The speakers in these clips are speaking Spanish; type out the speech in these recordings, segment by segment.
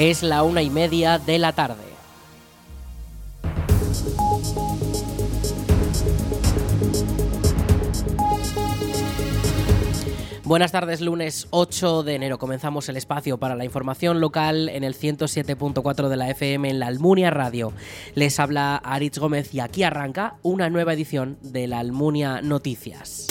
Es la una y media de la tarde. Buenas tardes, lunes 8 de enero. Comenzamos el espacio para la información local en el 107.4 de la FM en la Almunia Radio. Les habla Aritz Gómez y aquí arranca una nueva edición de la Almunia Noticias.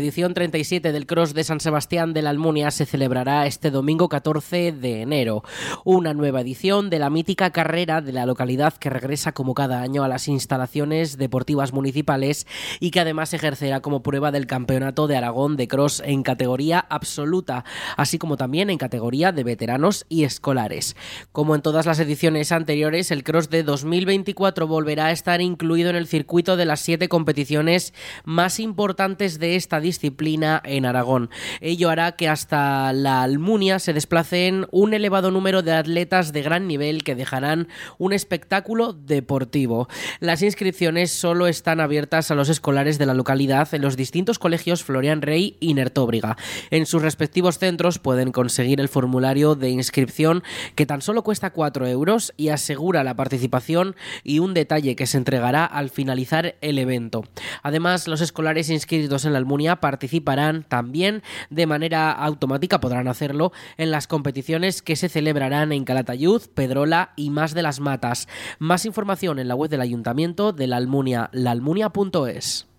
Edición 37 del Cross de San Sebastián de la Almunia se celebrará este domingo 14 de enero. Una nueva edición de la mítica carrera de la localidad que regresa como cada año a las instalaciones deportivas municipales y que además ejercerá como prueba del Campeonato de Aragón de Cross en categoría absoluta, así como también en categoría de veteranos y escolares. Como en todas las ediciones anteriores, el Cross de 2024 volverá a estar incluido en el circuito de las siete competiciones más importantes de esta disciplina en Aragón. Ello hará que hasta la Almunia se desplacen un elevado número de atletas de gran nivel que dejarán un espectáculo deportivo. Las inscripciones solo están abiertas a los escolares de la localidad en los distintos colegios Florian Rey y Nertóbriga. En sus respectivos centros pueden conseguir el formulario de inscripción que tan solo cuesta 4 euros y asegura la participación y un detalle que se entregará al finalizar el evento. Además, los escolares inscritos en la Almunia participarán también de manera automática, podrán hacerlo en las competiciones que se celebrarán en Calatayud, Pedrola y más de las matas. Más información en la web del Ayuntamiento de la Almunia, laalmunia.es.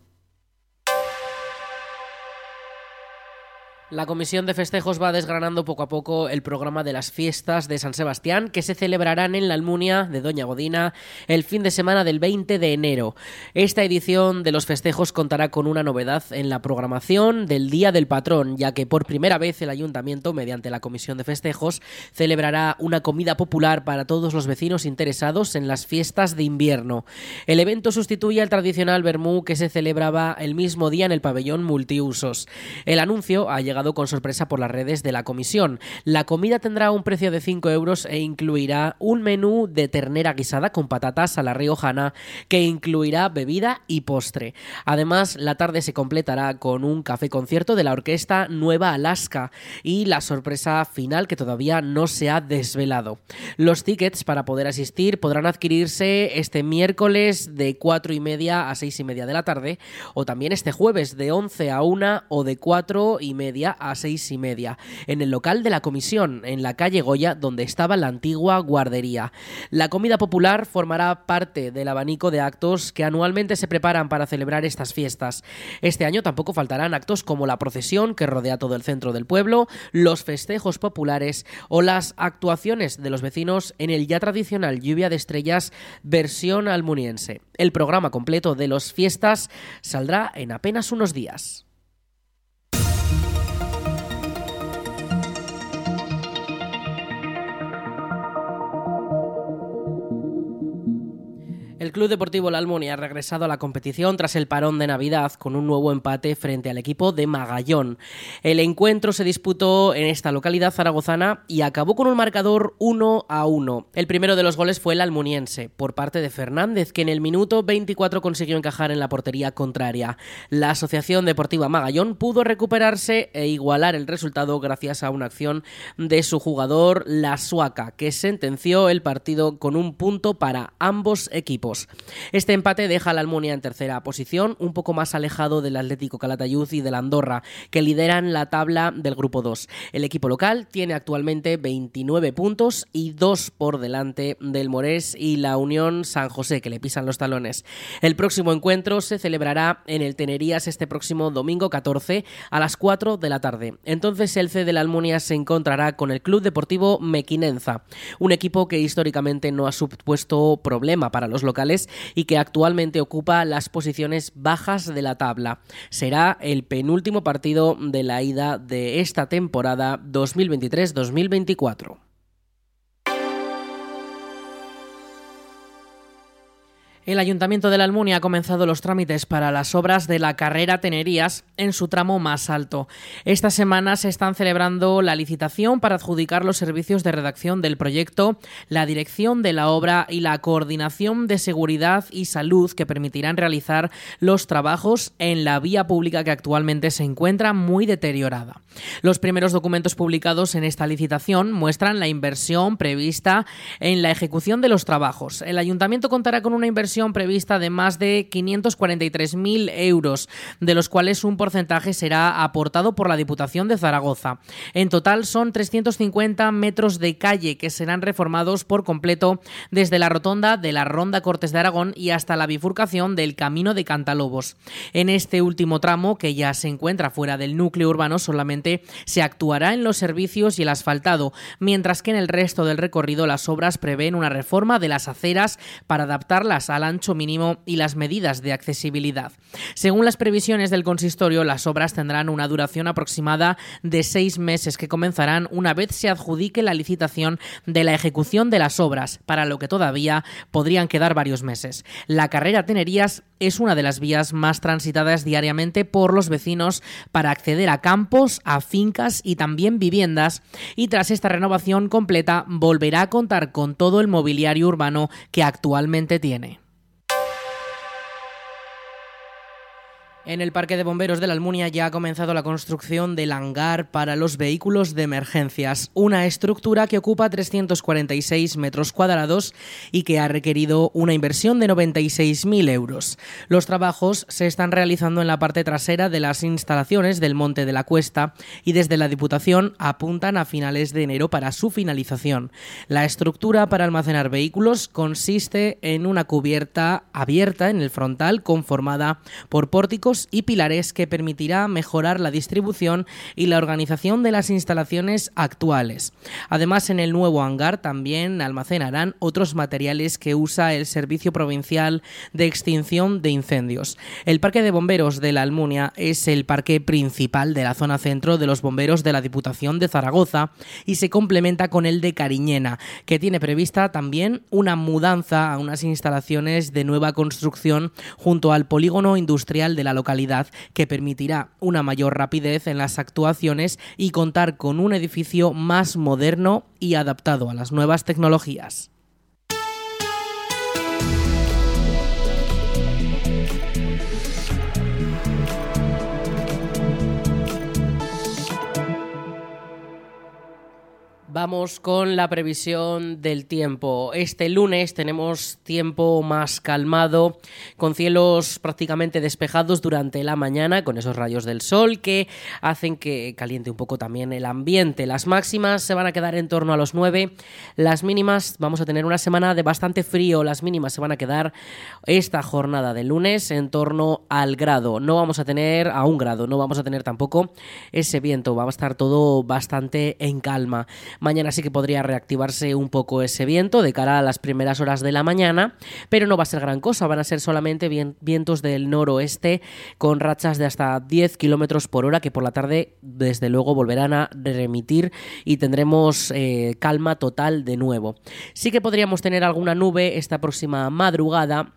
La Comisión de Festejos va desgranando poco a poco el programa de las fiestas de San Sebastián que se celebrarán en la Almunia de Doña Godina el fin de semana del 20 de enero. Esta edición de los festejos contará con una novedad en la programación del Día del Patrón, ya que por primera vez el Ayuntamiento, mediante la Comisión de Festejos, celebrará una comida popular para todos los vecinos interesados en las fiestas de invierno. El evento sustituye al tradicional Bermú que se celebraba el mismo día en el pabellón multiusos. El anuncio ha llegado con sorpresa por las redes de la comisión. La comida tendrá un precio de 5 euros e incluirá un menú de ternera guisada con patatas a la riojana que incluirá bebida y postre. Además, la tarde se completará con un café concierto de la orquesta Nueva Alaska y la sorpresa final que todavía no se ha desvelado. Los tickets para poder asistir podrán adquirirse este miércoles de 4 y media a 6 y media de la tarde o también este jueves de 11 a 1 o de 4 y media a seis y media, en el local de la comisión, en la calle Goya, donde estaba la antigua guardería. La comida popular formará parte del abanico de actos que anualmente se preparan para celebrar estas fiestas. Este año tampoco faltarán actos como la procesión que rodea todo el centro del pueblo, los festejos populares o las actuaciones de los vecinos en el ya tradicional Lluvia de Estrellas versión almuniense. El programa completo de los fiestas saldrá en apenas unos días. El Club Deportivo La ha regresado a la competición tras el parón de Navidad con un nuevo empate frente al equipo de Magallón. El encuentro se disputó en esta localidad zaragozana y acabó con un marcador 1 a 1. El primero de los goles fue el almuniense, por parte de Fernández, que en el minuto 24 consiguió encajar en la portería contraria. La Asociación Deportiva Magallón pudo recuperarse e igualar el resultado gracias a una acción de su jugador La Suaca, que sentenció el partido con un punto para ambos equipos. Este empate deja al Almunia en tercera posición, un poco más alejado del Atlético Calatayud y del Andorra, que lideran la tabla del grupo 2. El equipo local tiene actualmente 29 puntos y dos por delante del Morés y la Unión San José, que le pisan los talones. El próximo encuentro se celebrará en el Tenerías este próximo domingo 14 a las 4 de la tarde. Entonces el C de la Almunia se encontrará con el Club Deportivo Mequinenza, un equipo que históricamente no ha supuesto problema para los locales y que actualmente ocupa las posiciones bajas de la tabla. Será el penúltimo partido de la ida de esta temporada 2023-2024. El Ayuntamiento de la Almunia ha comenzado los trámites para las obras de la carrera Tenerías en su tramo más alto. Esta semana se están celebrando la licitación para adjudicar los servicios de redacción del proyecto, la dirección de la obra y la coordinación de seguridad y salud que permitirán realizar los trabajos en la vía pública que actualmente se encuentra muy deteriorada. Los primeros documentos publicados en esta licitación muestran la inversión prevista en la ejecución de los trabajos. El Ayuntamiento contará con una inversión prevista de más de 543.000 euros, de los cuales un porcentaje será aportado por la Diputación de Zaragoza. En total son 350 metros de calle que serán reformados por completo desde la rotonda de la Ronda Cortes de Aragón y hasta la bifurcación del Camino de Cantalobos. En este último tramo, que ya se encuentra fuera del núcleo urbano, solamente se actuará en los servicios y el asfaltado, mientras que en el resto del recorrido las obras prevén una reforma de las aceras para adaptarlas a ancho mínimo y las medidas de accesibilidad. Según las previsiones del consistorio, las obras tendrán una duración aproximada de seis meses que comenzarán una vez se adjudique la licitación de la ejecución de las obras, para lo que todavía podrían quedar varios meses. La carrera Tenerías es una de las vías más transitadas diariamente por los vecinos para acceder a campos, a fincas y también viviendas y tras esta renovación completa volverá a contar con todo el mobiliario urbano que actualmente tiene. En el Parque de Bomberos de la Almunia ya ha comenzado la construcción del hangar para los vehículos de emergencias, una estructura que ocupa 346 metros cuadrados y que ha requerido una inversión de 96.000 euros. Los trabajos se están realizando en la parte trasera de las instalaciones del Monte de la Cuesta y desde la Diputación apuntan a finales de enero para su finalización. La estructura para almacenar vehículos consiste en una cubierta abierta en el frontal conformada por pórticos y pilares que permitirá mejorar la distribución y la organización de las instalaciones actuales. Además, en el nuevo hangar también almacenarán otros materiales que usa el Servicio Provincial de Extinción de Incendios. El Parque de Bomberos de la Almunia es el parque principal de la zona centro de los bomberos de la Diputación de Zaragoza y se complementa con el de Cariñena, que tiene prevista también una mudanza a unas instalaciones de nueva construcción junto al polígono industrial de la localidad que permitirá una mayor rapidez en las actuaciones y contar con un edificio más moderno y adaptado a las nuevas tecnologías. Vamos con la previsión del tiempo. Este lunes tenemos tiempo más calmado, con cielos prácticamente despejados durante la mañana, con esos rayos del sol que hacen que caliente un poco también el ambiente. Las máximas se van a quedar en torno a los 9, las mínimas vamos a tener una semana de bastante frío, las mínimas se van a quedar esta jornada de lunes en torno al grado. No vamos a tener a un grado, no vamos a tener tampoco ese viento, va a estar todo bastante en calma. Mañana sí que podría reactivarse un poco ese viento de cara a las primeras horas de la mañana, pero no va a ser gran cosa, van a ser solamente vientos del noroeste con rachas de hasta 10 kilómetros por hora que por la tarde desde luego volverán a remitir y tendremos eh, calma total de nuevo. Sí que podríamos tener alguna nube esta próxima madrugada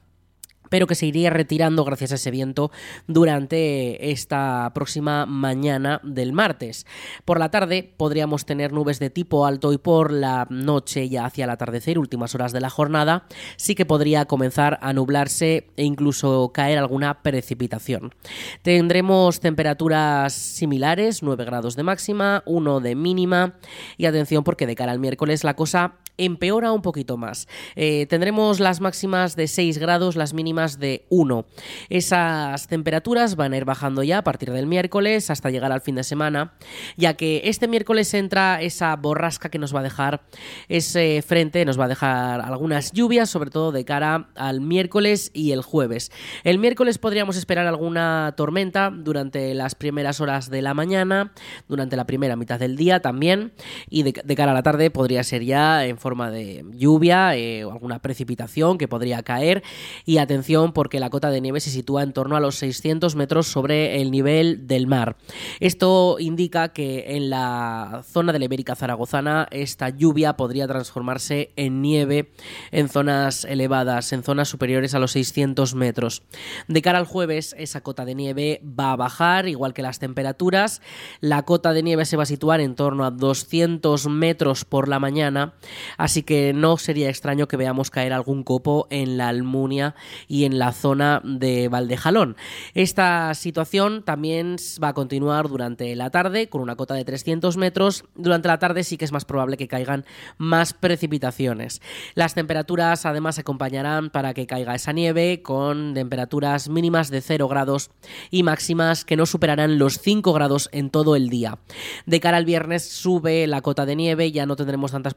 pero que se iría retirando gracias a ese viento durante esta próxima mañana del martes. Por la tarde podríamos tener nubes de tipo alto y por la noche ya hacia el atardecer, últimas horas de la jornada, sí que podría comenzar a nublarse e incluso caer alguna precipitación. Tendremos temperaturas similares, 9 grados de máxima, 1 de mínima y atención porque de cara al miércoles la cosa empeora un poquito más. Eh, tendremos las máximas de 6 grados, las mínimas de 1. Esas temperaturas van a ir bajando ya a partir del miércoles hasta llegar al fin de semana, ya que este miércoles entra esa borrasca que nos va a dejar ese frente, nos va a dejar algunas lluvias, sobre todo de cara al miércoles y el jueves. El miércoles podríamos esperar alguna tormenta durante las primeras horas de la mañana, durante la primera mitad del día también, y de, de cara a la tarde podría ser ya en forma de lluvia eh, o alguna precipitación que podría caer. Y atención porque la cota de nieve se sitúa en torno a los 600 metros sobre el nivel del mar. Esto indica que en la zona de la Ibérica Zaragozana esta lluvia podría transformarse en nieve en zonas elevadas, en zonas superiores a los 600 metros. De cara al jueves, esa cota de nieve va a bajar, igual que las temperaturas. La cota de nieve se va a situar en torno a 200 metros por la mañana, así que no sería extraño que veamos caer algún copo en la Almunia y en la zona de Valdejalón. Esta situación también va a continuar durante la tarde con una cota de 300 metros. Durante la tarde sí que es más probable que caigan más precipitaciones. Las temperaturas además acompañarán para que caiga esa nieve con temperaturas mínimas de 0 grados y máximas que no superarán los 5 grados en todo el día. De cara al viernes sube la cota de nieve, ya no tendremos tantas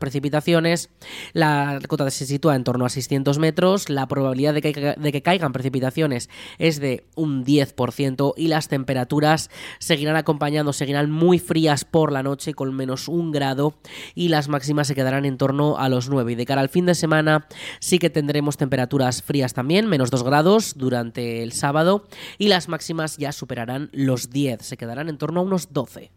La cota se sitúa en torno a 600 metros. La probabilidad de que, de que caigan precipitaciones es de un 10% y las temperaturas seguirán acompañando, seguirán muy frías por la noche con menos un grado y las máximas se quedarán en torno a los 9. Y de cara al fin de semana sí que tendremos temperaturas frías también, menos 2 grados durante el sábado y las máximas ya superarán los 10, se quedarán en torno a unos 12.